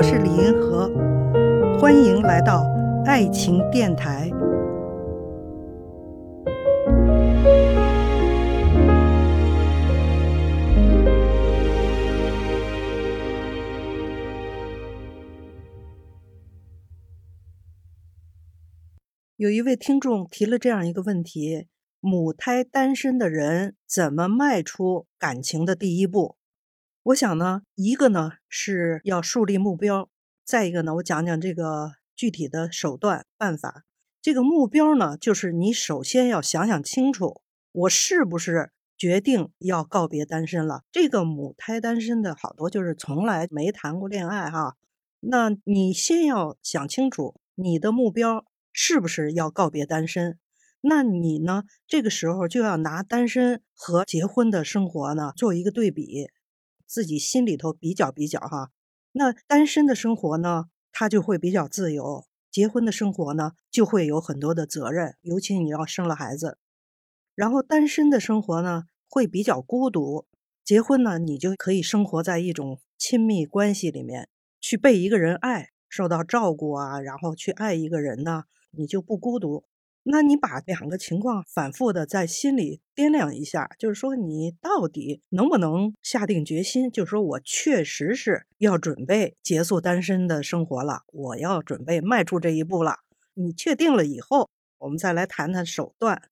我是李银河，欢迎来到爱情电台。有一位听众提了这样一个问题：母胎单身的人怎么迈出感情的第一步？我想呢，一个呢是要树立目标，再一个呢，我讲讲这个具体的手段办法。这个目标呢，就是你首先要想想清楚，我是不是决定要告别单身了？这个母胎单身的好多就是从来没谈过恋爱哈，那你先要想清楚你的目标。是不是要告别单身？那你呢？这个时候就要拿单身和结婚的生活呢做一个对比，自己心里头比较比较哈。那单身的生活呢，他就会比较自由；结婚的生活呢，就会有很多的责任，尤其你要生了孩子。然后单身的生活呢，会比较孤独；结婚呢，你就可以生活在一种亲密关系里面，去被一个人爱，受到照顾啊，然后去爱一个人呢。你就不孤独，那你把两个情况反复的在心里掂量一下，就是说你到底能不能下定决心，就是说我确实是要准备结束单身的生活了，我要准备迈出这一步了。你确定了以后，我们再来谈谈手段。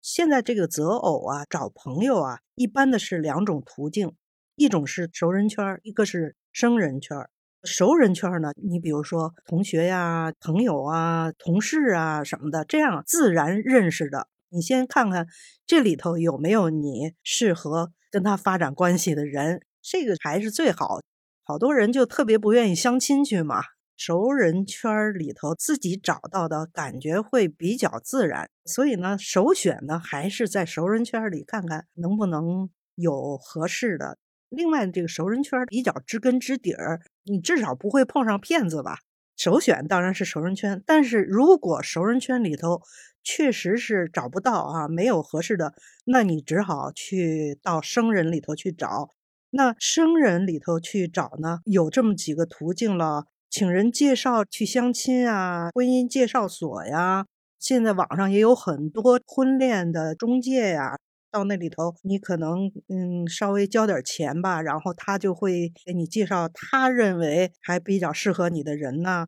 现在这个择偶啊，找朋友啊，一般的是两种途径，一种是熟人圈，一个是生人圈。熟人圈呢，你比如说同学呀、朋友啊、同事啊什么的，这样自然认识的。你先看看这里头有没有你适合跟他发展关系的人，这个还是最好。好多人就特别不愿意相亲去嘛，熟人圈里头自己找到的感觉会比较自然，所以呢，首选呢还是在熟人圈里看看能不能有合适的。另外，这个熟人圈比较知根知底儿，你至少不会碰上骗子吧？首选当然是熟人圈，但是如果熟人圈里头确实是找不到啊，没有合适的，那你只好去到生人里头去找。那生人里头去找呢，有这么几个途径了：请人介绍去相亲啊，婚姻介绍所呀，现在网上也有很多婚恋的中介呀。到那里头，你可能嗯稍微交点钱吧，然后他就会给你介绍他认为还比较适合你的人呢。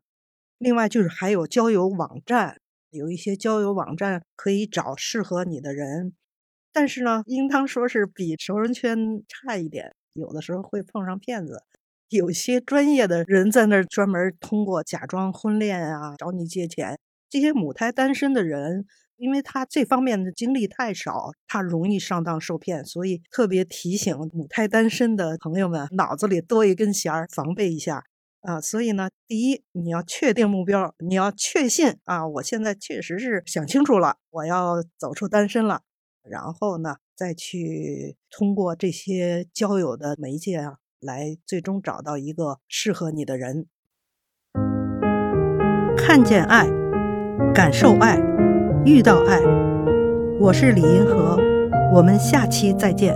另外就是还有交友网站，有一些交友网站可以找适合你的人，但是呢，应当说是比熟人圈差一点，有的时候会碰上骗子，有些专业的人在那儿专门通过假装婚恋啊找你借钱，这些母胎单身的人。因为他这方面的经历太少，他容易上当受骗，所以特别提醒母胎单身的朋友们，脑子里多一根弦儿，防备一下啊。所以呢，第一，你要确定目标，你要确信啊，我现在确实是想清楚了，我要走出单身了。然后呢，再去通过这些交友的媒介啊，来最终找到一个适合你的人，看见爱，感受爱。遇到爱，我是李银河，我们下期再见。